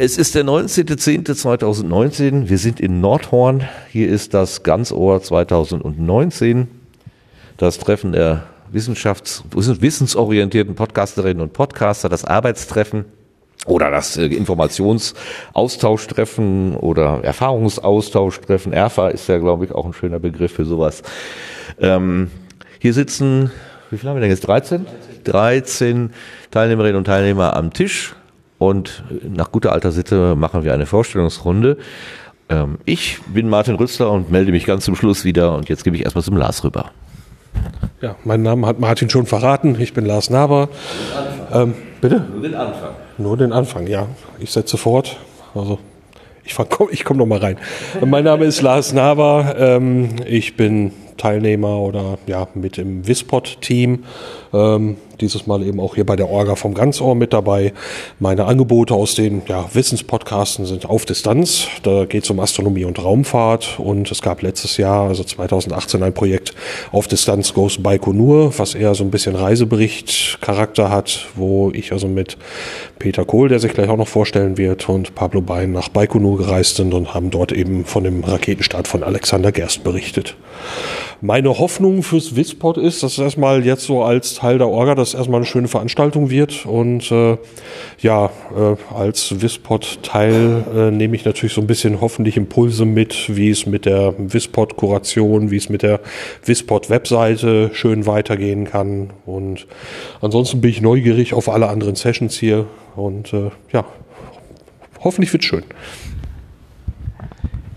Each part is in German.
Es ist der 19.10.2019. Wir sind in Nordhorn. Hier ist das Ganzohr 2019. Das Treffen der Wissenschafts-, wissensorientierten Podcasterinnen und Podcaster, das Arbeitstreffen oder das äh, Informationsaustausch-Treffen oder Erfahrungsaustausch-Treffen. ERFA ist ja, glaube ich, auch ein schöner Begriff für sowas. Ähm, hier sitzen, wie viele haben wir denn jetzt? 13? 13 Teilnehmerinnen und Teilnehmer am Tisch und nach guter alter Sitte machen wir eine Vorstellungsrunde. Ähm, ich bin Martin Rützler und melde mich ganz zum Schluss wieder und jetzt gebe ich erstmal zum Lars rüber. Ja, meinen Namen hat Martin schon verraten. Ich bin Lars Naber. Ähm, bitte? Nur den Anfang. Nur den Anfang, ja. Ich setze fort. Also ich, komm, ich komme noch mal rein. mein Name ist Lars Naber. Ähm, ich bin Teilnehmer oder ja mit im Wispod-Team. Ähm, dieses Mal eben auch hier bei der Orga vom Ganzohr mit dabei. Meine Angebote aus den ja, Wissenspodcasten sind auf Distanz. Da geht es um Astronomie und Raumfahrt. Und es gab letztes Jahr, also 2018, ein Projekt auf Distanz Goes Baikonur, was eher so ein bisschen Reisebericht-Charakter hat, wo ich also mit Peter Kohl, der sich gleich auch noch vorstellen wird, und Pablo Bein nach Baikonur gereist sind und haben dort eben von dem Raketenstart von Alexander Gerst berichtet. Meine Hoffnung fürs Wispod ist, dass erstmal jetzt so als Teil der Orga das erstmal eine schöne Veranstaltung wird. Und äh, ja, äh, als Wispod-Teil äh, nehme ich natürlich so ein bisschen hoffentlich Impulse mit, wie es mit der Wispod-Kuration, wie es mit der Wispod-Webseite schön weitergehen kann. Und ansonsten bin ich neugierig auf alle anderen Sessions hier. Und äh, ja, hoffentlich wird schön.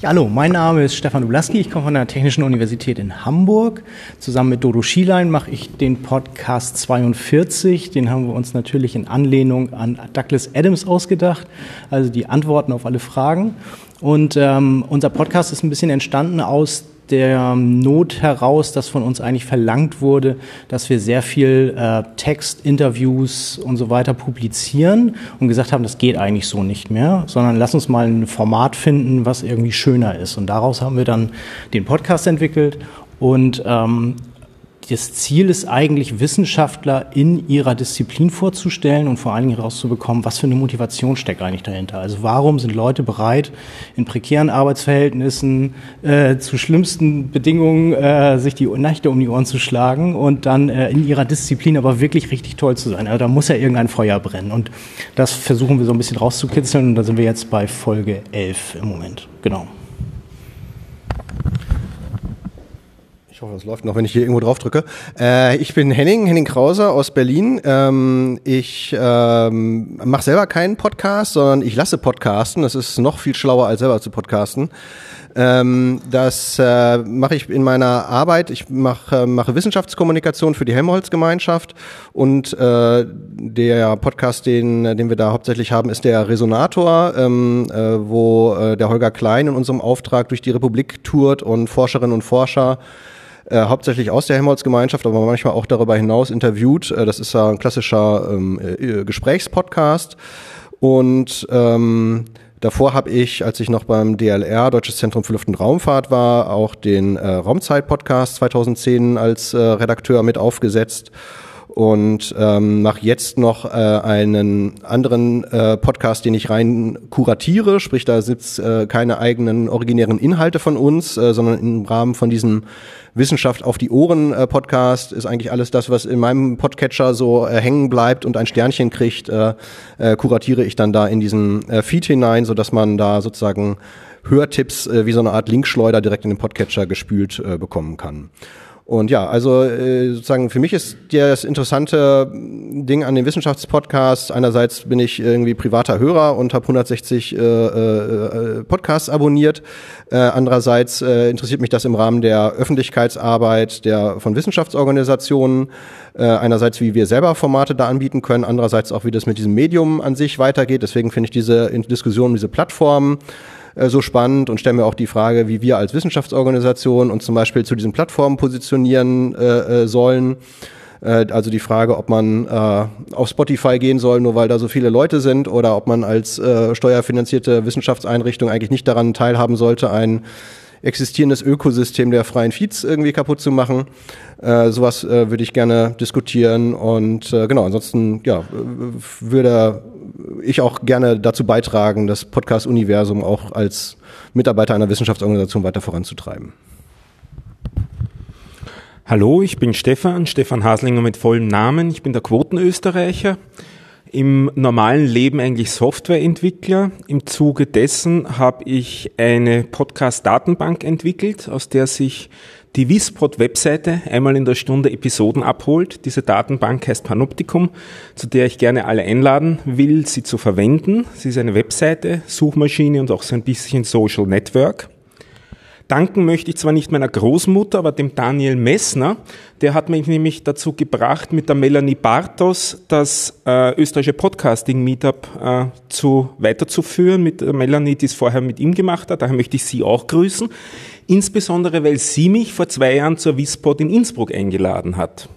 Ja, hallo, mein Name ist Stefan Dublaski, ich komme von der Technischen Universität in Hamburg. Zusammen mit Dodo Schielein mache ich den Podcast 42. Den haben wir uns natürlich in Anlehnung an Douglas Adams ausgedacht, also die Antworten auf alle Fragen. Und ähm, unser Podcast ist ein bisschen entstanden aus der Not heraus, dass von uns eigentlich verlangt wurde, dass wir sehr viel äh, Text, Interviews und so weiter publizieren und gesagt haben, das geht eigentlich so nicht mehr, sondern lass uns mal ein Format finden, was irgendwie schöner ist. Und daraus haben wir dann den Podcast entwickelt und ähm, das Ziel ist eigentlich, Wissenschaftler in ihrer Disziplin vorzustellen und vor allen Dingen herauszubekommen, was für eine Motivation steckt eigentlich dahinter. Also warum sind Leute bereit, in prekären Arbeitsverhältnissen äh, zu schlimmsten Bedingungen äh, sich die Nächte um die Ohren zu schlagen und dann äh, in ihrer Disziplin aber wirklich richtig toll zu sein. Also da muss ja irgendein Feuer brennen. Und das versuchen wir so ein bisschen rauszukitzeln und da sind wir jetzt bei Folge 11 im Moment. Genau. Ich hoffe, es läuft noch, wenn ich hier irgendwo drauf drücke. Äh, ich bin Henning, Henning Krause aus Berlin. Ähm, ich ähm, mache selber keinen Podcast, sondern ich lasse podcasten. Das ist noch viel schlauer, als selber zu podcasten. Ähm, das äh, mache ich in meiner Arbeit. Ich mache, mache Wissenschaftskommunikation für die Helmholtz-Gemeinschaft und äh, der Podcast, den, den wir da hauptsächlich haben, ist der Resonator, ähm, äh, wo äh, der Holger Klein in unserem Auftrag durch die Republik tourt und Forscherinnen und Forscher äh, hauptsächlich aus der Helmholtz-Gemeinschaft, aber manchmal auch darüber hinaus interviewt. Äh, das ist ja ein klassischer ähm, äh, Gesprächspodcast. Und ähm, davor habe ich, als ich noch beim DLR, Deutsches Zentrum für Luft- und Raumfahrt war, auch den äh, Raumzeit-Podcast 2010 als äh, Redakteur mit aufgesetzt und ähm, mache jetzt noch äh, einen anderen äh, Podcast, den ich rein kuratiere, sprich da sitzt äh, keine eigenen originären Inhalte von uns, äh, sondern im Rahmen von diesem Wissenschaft auf die Ohren äh, Podcast ist eigentlich alles das, was in meinem Podcatcher so äh, hängen bleibt und ein Sternchen kriegt, äh, äh, kuratiere ich dann da in diesen äh, Feed hinein, so dass man da sozusagen Hörtipps äh, wie so eine Art Linkschleuder direkt in den Podcatcher gespült äh, bekommen kann. Und ja, also äh, sozusagen für mich ist das interessante Ding an den Wissenschaftspodcasts, einerseits bin ich irgendwie privater Hörer und habe 160 äh, äh, Podcasts abonniert, äh, andererseits äh, interessiert mich das im Rahmen der Öffentlichkeitsarbeit der von Wissenschaftsorganisationen, äh, einerseits wie wir selber Formate da anbieten können, andererseits auch wie das mit diesem Medium an sich weitergeht. Deswegen finde ich diese Diskussion, diese Plattformen äh, so spannend und stellen mir auch die Frage, wie wir als Wissenschaftsorganisation uns zum Beispiel zu diesen Plattformen positionieren äh, äh, sollen. Äh, also die Frage, ob man äh, auf Spotify gehen soll, nur weil da so viele Leute sind, oder ob man als äh, steuerfinanzierte Wissenschaftseinrichtung eigentlich nicht daran teilhaben sollte, ein existierendes Ökosystem der freien Feeds irgendwie kaputt zu machen. Äh, sowas äh, würde ich gerne diskutieren und äh, genau, ansonsten ja, würde ich auch gerne dazu beitragen, das Podcast-Universum auch als Mitarbeiter einer Wissenschaftsorganisation weiter voranzutreiben. Hallo, ich bin Stefan, Stefan Haslinger mit vollem Namen. Ich bin der Quotenösterreicher. Im normalen Leben eigentlich Softwareentwickler. Im Zuge dessen habe ich eine Podcast-Datenbank entwickelt, aus der sich die Wispod-Webseite einmal in der Stunde Episoden abholt. Diese Datenbank heißt Panoptikum, zu der ich gerne alle einladen will, sie zu verwenden. Sie ist eine Webseite, Suchmaschine und auch so ein bisschen Social Network. Danken möchte ich zwar nicht meiner Großmutter, aber dem Daniel Messner. Der hat mich nämlich dazu gebracht, mit der Melanie Bartos das äh, österreichische Podcasting-Meetup äh, zu, weiterzuführen. Mit der Melanie, die es vorher mit ihm gemacht hat. Daher möchte ich Sie auch grüßen. Insbesondere, weil sie mich vor zwei Jahren zur Wispod in Innsbruck eingeladen hat.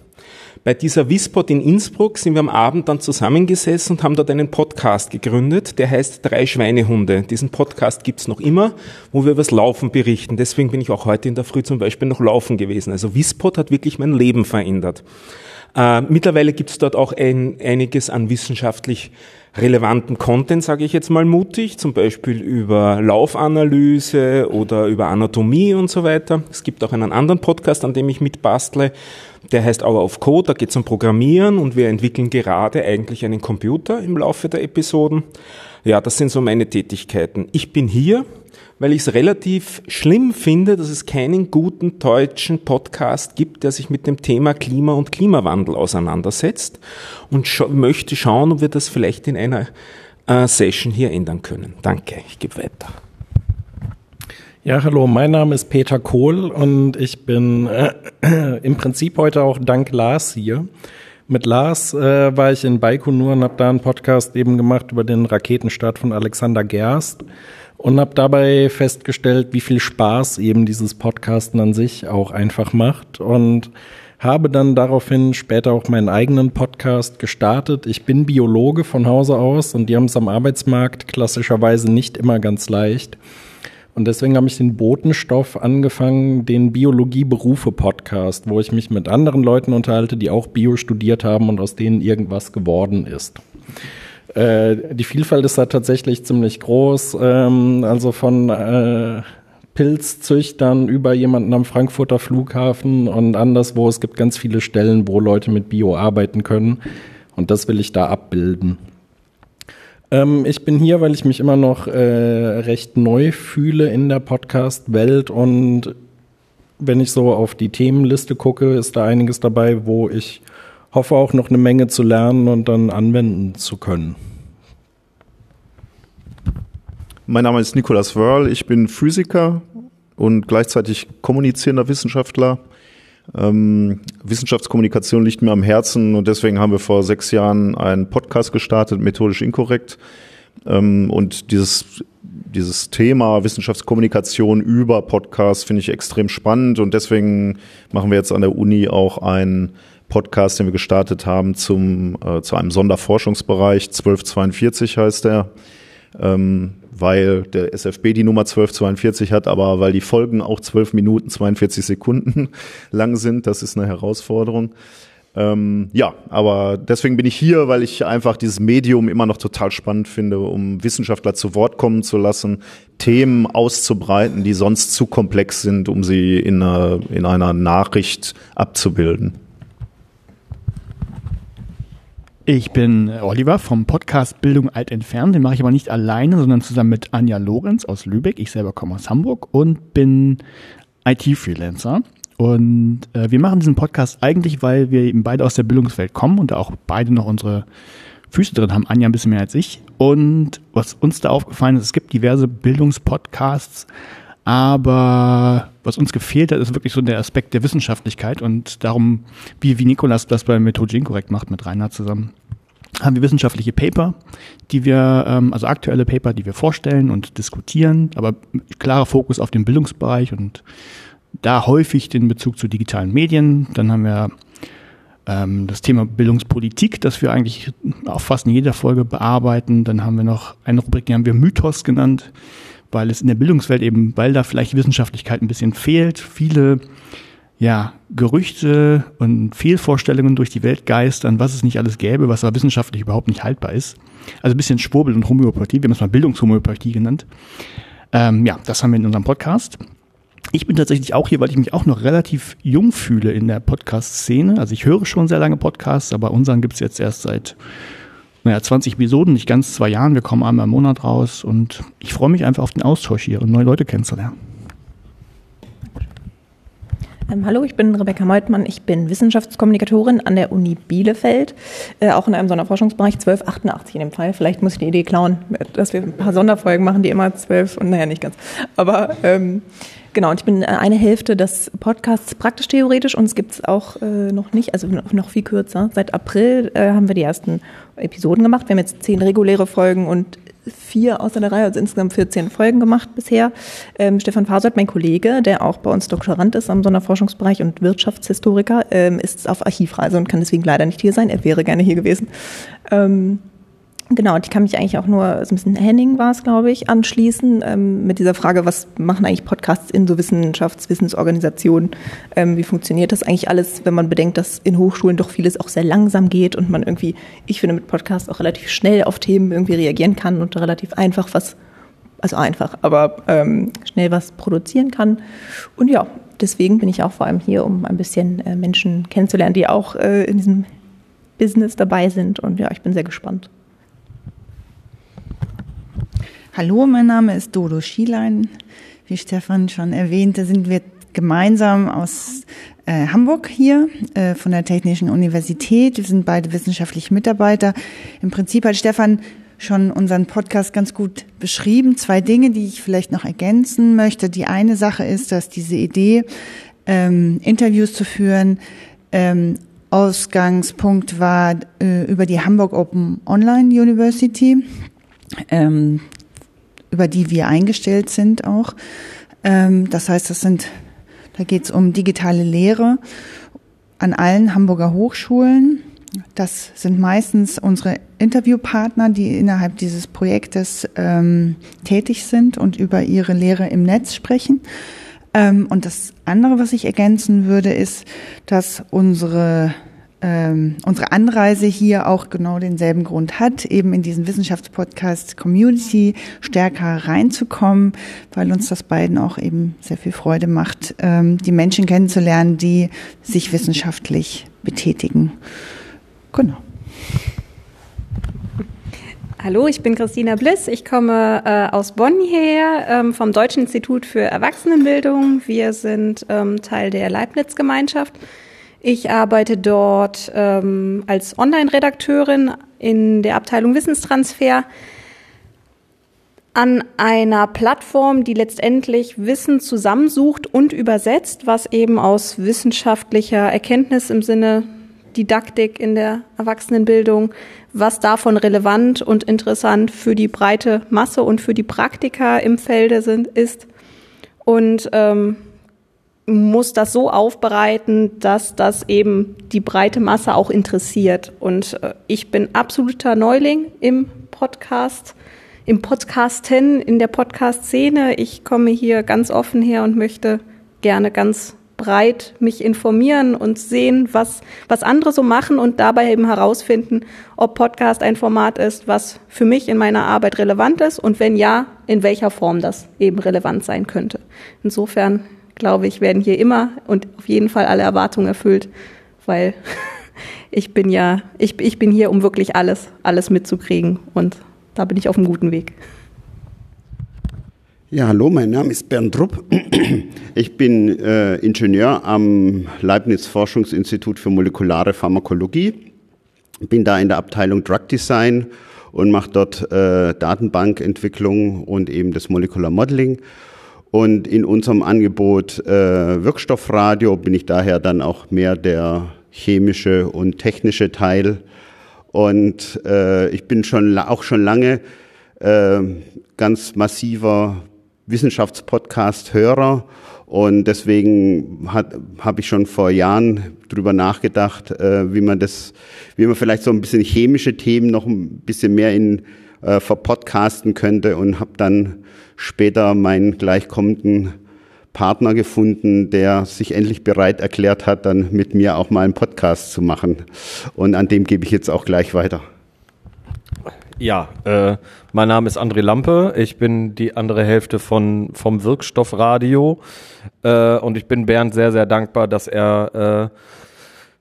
Bei dieser Wispod in Innsbruck sind wir am Abend dann zusammengesessen und haben dort einen Podcast gegründet, der heißt Drei Schweinehunde. Diesen Podcast gibt's noch immer, wo wir übers Laufen berichten. Deswegen bin ich auch heute in der Früh zum Beispiel noch laufen gewesen. Also Wispod hat wirklich mein Leben verändert. Äh, mittlerweile gibt's dort auch ein, einiges an wissenschaftlich relevanten Content, sage ich jetzt mal mutig, zum Beispiel über Laufanalyse oder über Anatomie und so weiter. Es gibt auch einen anderen Podcast, an dem ich mitbastle. Der heißt Hour of Code, da geht es um Programmieren und wir entwickeln gerade eigentlich einen Computer im Laufe der Episoden. Ja, das sind so meine Tätigkeiten. Ich bin hier, weil ich es relativ schlimm finde, dass es keinen guten deutschen Podcast gibt, der sich mit dem Thema Klima und Klimawandel auseinandersetzt und scha möchte schauen, ob wir das vielleicht in einer äh, Session hier ändern können. Danke, ich gebe weiter. Ja, hallo, mein Name ist Peter Kohl und ich bin äh, im Prinzip heute auch dank Lars hier. Mit Lars äh, war ich in Baikonur und habe da einen Podcast eben gemacht über den Raketenstart von Alexander Gerst und habe dabei festgestellt, wie viel Spaß eben dieses Podcasten an sich auch einfach macht und habe dann daraufhin später auch meinen eigenen Podcast gestartet. Ich bin Biologe von Hause aus und die haben es am Arbeitsmarkt klassischerweise nicht immer ganz leicht. Und deswegen habe ich den Botenstoff angefangen, den Biologie-Berufe-Podcast, wo ich mich mit anderen Leuten unterhalte, die auch Bio studiert haben und aus denen irgendwas geworden ist. Äh, die Vielfalt ist da tatsächlich ziemlich groß. Ähm, also von äh, Pilzzüchtern über jemanden am Frankfurter Flughafen und anderswo. Es gibt ganz viele Stellen, wo Leute mit Bio arbeiten können. Und das will ich da abbilden. Ähm, ich bin hier, weil ich mich immer noch äh, recht neu fühle in der Podcast-Welt und wenn ich so auf die Themenliste gucke, ist da einiges dabei, wo ich hoffe auch noch eine Menge zu lernen und dann anwenden zu können. Mein Name ist Nikolas Wörl, ich bin Physiker und gleichzeitig kommunizierender Wissenschaftler. Ähm, Wissenschaftskommunikation liegt mir am Herzen und deswegen haben wir vor sechs Jahren einen Podcast gestartet, methodisch inkorrekt. Ähm, und dieses, dieses Thema Wissenschaftskommunikation über Podcasts finde ich extrem spannend und deswegen machen wir jetzt an der Uni auch einen Podcast, den wir gestartet haben zum, äh, zu einem Sonderforschungsbereich, 1242 heißt der. Ähm, weil der SFB die Nummer 1242 hat, aber weil die Folgen auch 12 Minuten 42 Sekunden lang sind. Das ist eine Herausforderung. Ähm, ja, aber deswegen bin ich hier, weil ich einfach dieses Medium immer noch total spannend finde, um Wissenschaftler zu Wort kommen zu lassen, Themen auszubreiten, die sonst zu komplex sind, um sie in einer, in einer Nachricht abzubilden. Ich bin Oliver vom Podcast Bildung alt entfernt. Den mache ich aber nicht alleine, sondern zusammen mit Anja Lorenz aus Lübeck. Ich selber komme aus Hamburg und bin IT-Freelancer. Und äh, wir machen diesen Podcast eigentlich, weil wir eben beide aus der Bildungswelt kommen und da auch beide noch unsere Füße drin haben. Anja ein bisschen mehr als ich. Und was uns da aufgefallen ist, es gibt diverse Bildungspodcasts, aber was uns gefehlt hat, ist wirklich so der Aspekt der Wissenschaftlichkeit und darum, wie, wie Nikolas das bei Methode korrekt macht mit Rainer zusammen, haben wir wissenschaftliche Paper, die wir, ähm, also aktuelle Paper, die wir vorstellen und diskutieren, aber klarer Fokus auf den Bildungsbereich und da häufig den Bezug zu digitalen Medien. Dann haben wir ähm, das Thema Bildungspolitik, das wir eigentlich auch fast in jeder Folge bearbeiten. Dann haben wir noch eine Rubrik, die haben wir Mythos genannt weil es in der Bildungswelt eben, weil da vielleicht Wissenschaftlichkeit ein bisschen fehlt, viele ja, Gerüchte und Fehlvorstellungen durch die Welt geistern, was es nicht alles gäbe, was aber wissenschaftlich überhaupt nicht haltbar ist. Also ein bisschen Schwurbel und Homöopathie, wir haben es mal Bildungshomöopathie genannt. Ähm, ja, das haben wir in unserem Podcast. Ich bin tatsächlich auch hier, weil ich mich auch noch relativ jung fühle in der Podcast-Szene. Also ich höre schon sehr lange Podcasts, aber unseren gibt's jetzt erst seit naja, 20 Episoden, nicht ganz zwei Jahren. Wir kommen einmal im Monat raus und ich freue mich einfach auf den Austausch hier und neue Leute kennenzulernen. Ähm, hallo, ich bin Rebecca Meutmann. Ich bin Wissenschaftskommunikatorin an der Uni Bielefeld, äh, auch in einem Sonderforschungsbereich 1288 in dem Fall. Vielleicht muss ich die Idee klauen, dass wir ein paar Sonderfolgen machen, die immer zwölf und naja, nicht ganz. Aber ähm, genau, und ich bin eine Hälfte des Podcasts praktisch theoretisch und es gibt es auch äh, noch nicht, also noch, noch viel kürzer. Seit April äh, haben wir die ersten Episoden gemacht. Wir haben jetzt zehn reguläre Folgen und vier außer der Reihe, also insgesamt 14 Folgen gemacht bisher. Ähm, Stefan Fasert, mein Kollege, der auch bei uns Doktorand ist am Sonderforschungsbereich und Wirtschaftshistoriker, ähm, ist auf Archivreise und kann deswegen leider nicht hier sein. Er wäre gerne hier gewesen. Ähm, Genau, und ich kann mich eigentlich auch nur, so ein bisschen Henning war es, glaube ich, anschließen ähm, mit dieser Frage, was machen eigentlich Podcasts in so Wissenschaftswissensorganisationen? Ähm, wie funktioniert das eigentlich alles, wenn man bedenkt, dass in Hochschulen doch vieles auch sehr langsam geht und man irgendwie, ich finde, mit Podcasts auch relativ schnell auf Themen irgendwie reagieren kann und relativ einfach was, also einfach, aber ähm, schnell was produzieren kann. Und ja, deswegen bin ich auch vor allem hier, um ein bisschen äh, Menschen kennenzulernen, die auch äh, in diesem Business dabei sind. Und ja, ich bin sehr gespannt. Hallo, mein Name ist Dodo Schielein. Wie Stefan schon erwähnte, sind wir gemeinsam aus äh, Hamburg hier äh, von der Technischen Universität. Wir sind beide wissenschaftliche Mitarbeiter. Im Prinzip hat Stefan schon unseren Podcast ganz gut beschrieben. Zwei Dinge, die ich vielleicht noch ergänzen möchte. Die eine Sache ist, dass diese Idee, ähm, Interviews zu führen, ähm, Ausgangspunkt war äh, über die Hamburg Open Online University. Ähm, über die wir eingestellt sind auch. Ähm, das heißt, das sind, da geht es um digitale Lehre an allen Hamburger Hochschulen. Das sind meistens unsere Interviewpartner, die innerhalb dieses Projektes ähm, tätig sind und über ihre Lehre im Netz sprechen. Ähm, und das andere, was ich ergänzen würde, ist, dass unsere ähm, unsere Anreise hier auch genau denselben Grund hat, eben in diesen Wissenschaftspodcast Community stärker reinzukommen, weil uns das beiden auch eben sehr viel Freude macht, ähm, die Menschen kennenzulernen, die sich wissenschaftlich betätigen. Genau. Hallo, ich bin Christina Bliss. Ich komme äh, aus Bonn her ähm, vom Deutschen Institut für Erwachsenenbildung. Wir sind ähm, Teil der Leibniz-Gemeinschaft. Ich arbeite dort ähm, als Online-Redakteurin in der Abteilung Wissenstransfer an einer Plattform, die letztendlich Wissen zusammensucht und übersetzt, was eben aus wissenschaftlicher Erkenntnis im Sinne Didaktik in der Erwachsenenbildung, was davon relevant und interessant für die breite Masse und für die Praktiker im Felde sind, ist. Und ähm, muss das so aufbereiten, dass das eben die breite Masse auch interessiert. Und äh, ich bin absoluter Neuling im Podcast, im Podcasten, in der Podcast-Szene. Ich komme hier ganz offen her und möchte gerne ganz breit mich informieren und sehen, was, was andere so machen und dabei eben herausfinden, ob Podcast ein Format ist, was für mich in meiner Arbeit relevant ist und wenn ja, in welcher Form das eben relevant sein könnte. Insofern glaube ich, werden hier immer und auf jeden Fall alle Erwartungen erfüllt, weil ich bin ja, ich, ich bin hier, um wirklich alles, alles mitzukriegen und da bin ich auf einem guten Weg. Ja, hallo, mein Name ist Bernd Rupp. Ich bin äh, Ingenieur am Leibniz Forschungsinstitut für molekulare Pharmakologie. Bin da in der Abteilung Drug Design und mache dort äh, Datenbankentwicklung und eben das Molecular Modeling und in unserem Angebot äh, Wirkstoffradio bin ich daher dann auch mehr der chemische und technische Teil. Und äh, ich bin schon auch schon lange äh, ganz massiver Wissenschaftspodcast-Hörer und deswegen habe ich schon vor Jahren drüber nachgedacht, äh, wie man das, wie man vielleicht so ein bisschen chemische Themen noch ein bisschen mehr in äh, verpodcasten könnte und habe dann später meinen gleichkommenden Partner gefunden, der sich endlich bereit erklärt hat, dann mit mir auch mal einen Podcast zu machen. Und an dem gebe ich jetzt auch gleich weiter. Ja, äh, mein Name ist André Lampe. Ich bin die andere Hälfte von vom Wirkstoffradio äh, und ich bin Bernd sehr sehr dankbar, dass er äh,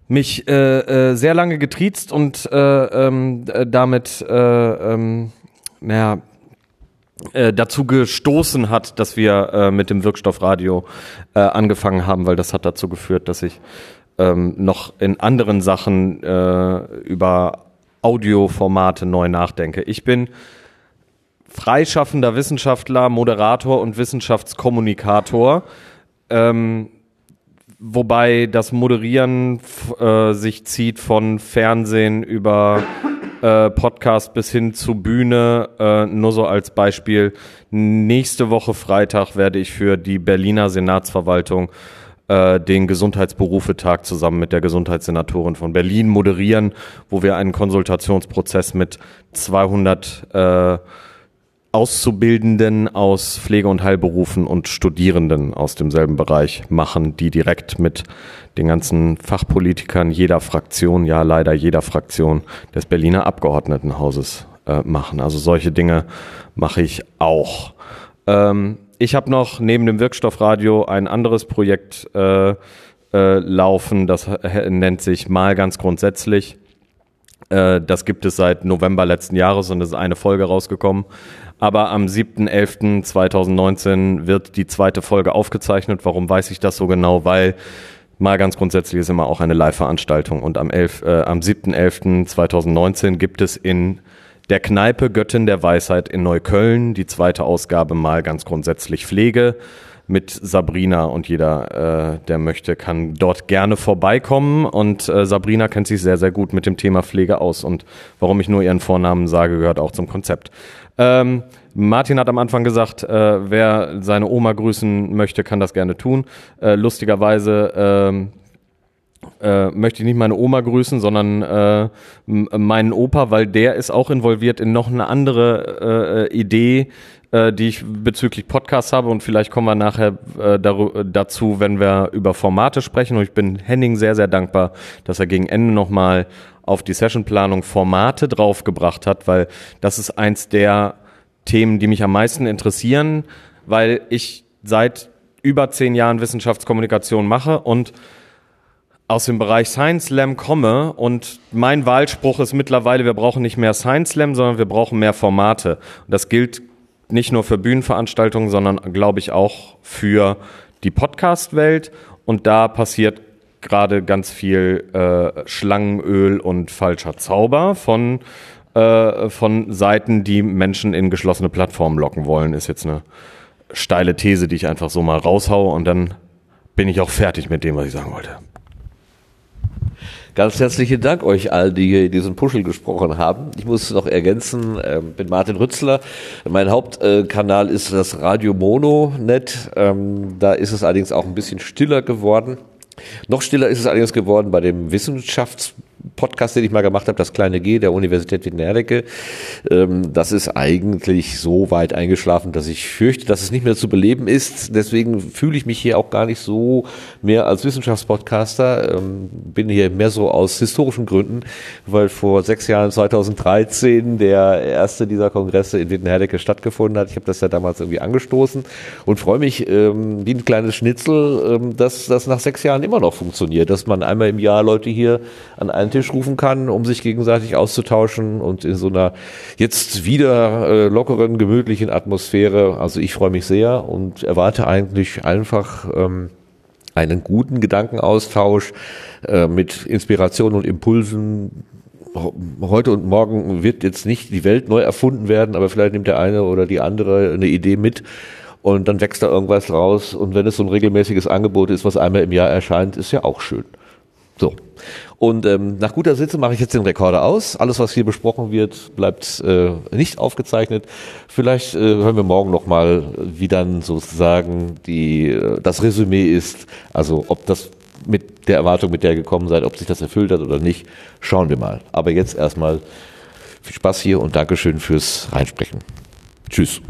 mich äh, äh, sehr lange getriezt und äh, ähm, äh, damit äh, ähm, naja, äh, dazu gestoßen hat, dass wir äh, mit dem Wirkstoffradio äh, angefangen haben, weil das hat dazu geführt, dass ich ähm, noch in anderen Sachen äh, über Audioformate neu nachdenke. Ich bin freischaffender Wissenschaftler, Moderator und Wissenschaftskommunikator. Ähm, wobei das Moderieren äh, sich zieht von Fernsehen über äh, Podcast bis hin zu Bühne. Äh, nur so als Beispiel. Nächste Woche Freitag werde ich für die Berliner Senatsverwaltung äh, den Gesundheitsberufetag zusammen mit der Gesundheitssenatorin von Berlin moderieren, wo wir einen Konsultationsprozess mit 200 äh, Auszubildenden aus Pflege- und Heilberufen und Studierenden aus demselben Bereich machen, die direkt mit den ganzen Fachpolitikern jeder Fraktion, ja leider jeder Fraktion des Berliner Abgeordnetenhauses äh, machen. Also solche Dinge mache ich auch. Ähm, ich habe noch neben dem Wirkstoffradio ein anderes Projekt äh, äh, laufen, das nennt sich Mal ganz grundsätzlich. Äh, das gibt es seit November letzten Jahres und es ist eine Folge rausgekommen. Aber am 7.11.2019 wird die zweite Folge aufgezeichnet. Warum weiß ich das so genau? Weil mal ganz grundsätzlich ist immer auch eine Live-Veranstaltung. Und am, äh, am 7.11.2019 gibt es in der Kneipe Göttin der Weisheit in Neukölln die zweite Ausgabe mal ganz grundsätzlich Pflege mit Sabrina und jeder, äh, der möchte, kann dort gerne vorbeikommen. Und äh, Sabrina kennt sich sehr, sehr gut mit dem Thema Pflege aus. Und warum ich nur ihren Vornamen sage, gehört auch zum Konzept. Ähm, Martin hat am Anfang gesagt, äh, wer seine Oma grüßen möchte, kann das gerne tun. Äh, lustigerweise ähm, äh, möchte ich nicht meine Oma grüßen, sondern äh, meinen Opa, weil der ist auch involviert in noch eine andere äh, Idee, äh, die ich bezüglich Podcasts habe und vielleicht kommen wir nachher äh, dazu, wenn wir über Formate sprechen. Und ich bin Henning sehr, sehr dankbar, dass er gegen Ende nochmal auf die Sessionplanung Formate draufgebracht hat, weil das ist eins der Themen, die mich am meisten interessieren, weil ich seit über zehn Jahren Wissenschaftskommunikation mache und aus dem Bereich Science Slam komme und mein Wahlspruch ist mittlerweile, wir brauchen nicht mehr Science Slam, sondern wir brauchen mehr Formate. Und das gilt nicht nur für Bühnenveranstaltungen, sondern glaube ich auch für die Podcast-Welt. Und da passiert gerade ganz viel äh, Schlangenöl und falscher Zauber von, äh, von Seiten, die Menschen in geschlossene Plattformen locken wollen. Ist jetzt eine steile These, die ich einfach so mal raushaue und dann bin ich auch fertig mit dem, was ich sagen wollte. Ganz herzlichen Dank euch allen, die hier in diesem Puschel gesprochen haben. Ich muss noch ergänzen, äh, bin Martin Rützler. Mein Hauptkanal ist das Radio Mono Net. Ähm, da ist es allerdings auch ein bisschen stiller geworden. Noch stiller ist es allerdings geworden bei dem Wissenschafts Podcast, den ich mal gemacht habe, das kleine G der Universität Wittenherdecke, ähm, das ist eigentlich so weit eingeschlafen, dass ich fürchte, dass es nicht mehr zu beleben ist. Deswegen fühle ich mich hier auch gar nicht so mehr als Wissenschaftspodcaster, ähm, bin hier mehr so aus historischen Gründen, weil vor sechs Jahren, 2013, der erste dieser Kongresse in Wittenherdecke stattgefunden hat. Ich habe das ja damals irgendwie angestoßen und freue mich ähm, wie ein kleines Schnitzel, ähm, dass das nach sechs Jahren immer noch funktioniert, dass man einmal im Jahr Leute hier an einen Tisch rufen kann, um sich gegenseitig auszutauschen und in so einer jetzt wieder äh, lockeren, gemütlichen Atmosphäre. Also ich freue mich sehr und erwarte eigentlich einfach ähm, einen guten Gedankenaustausch äh, mit Inspiration und Impulsen. Heute und morgen wird jetzt nicht die Welt neu erfunden werden, aber vielleicht nimmt der eine oder die andere eine Idee mit und dann wächst da irgendwas raus. Und wenn es so ein regelmäßiges Angebot ist, was einmal im Jahr erscheint, ist ja auch schön. So. Und ähm, nach guter Sitze mache ich jetzt den Rekorder aus. Alles, was hier besprochen wird, bleibt äh, nicht aufgezeichnet. Vielleicht äh, hören wir morgen nochmal, wie dann sozusagen die, äh, das Resümee ist. Also ob das mit der Erwartung, mit der ihr gekommen seid, ob sich das erfüllt hat oder nicht, schauen wir mal. Aber jetzt erstmal Viel Spaß hier und Dankeschön fürs Reinsprechen. Tschüss.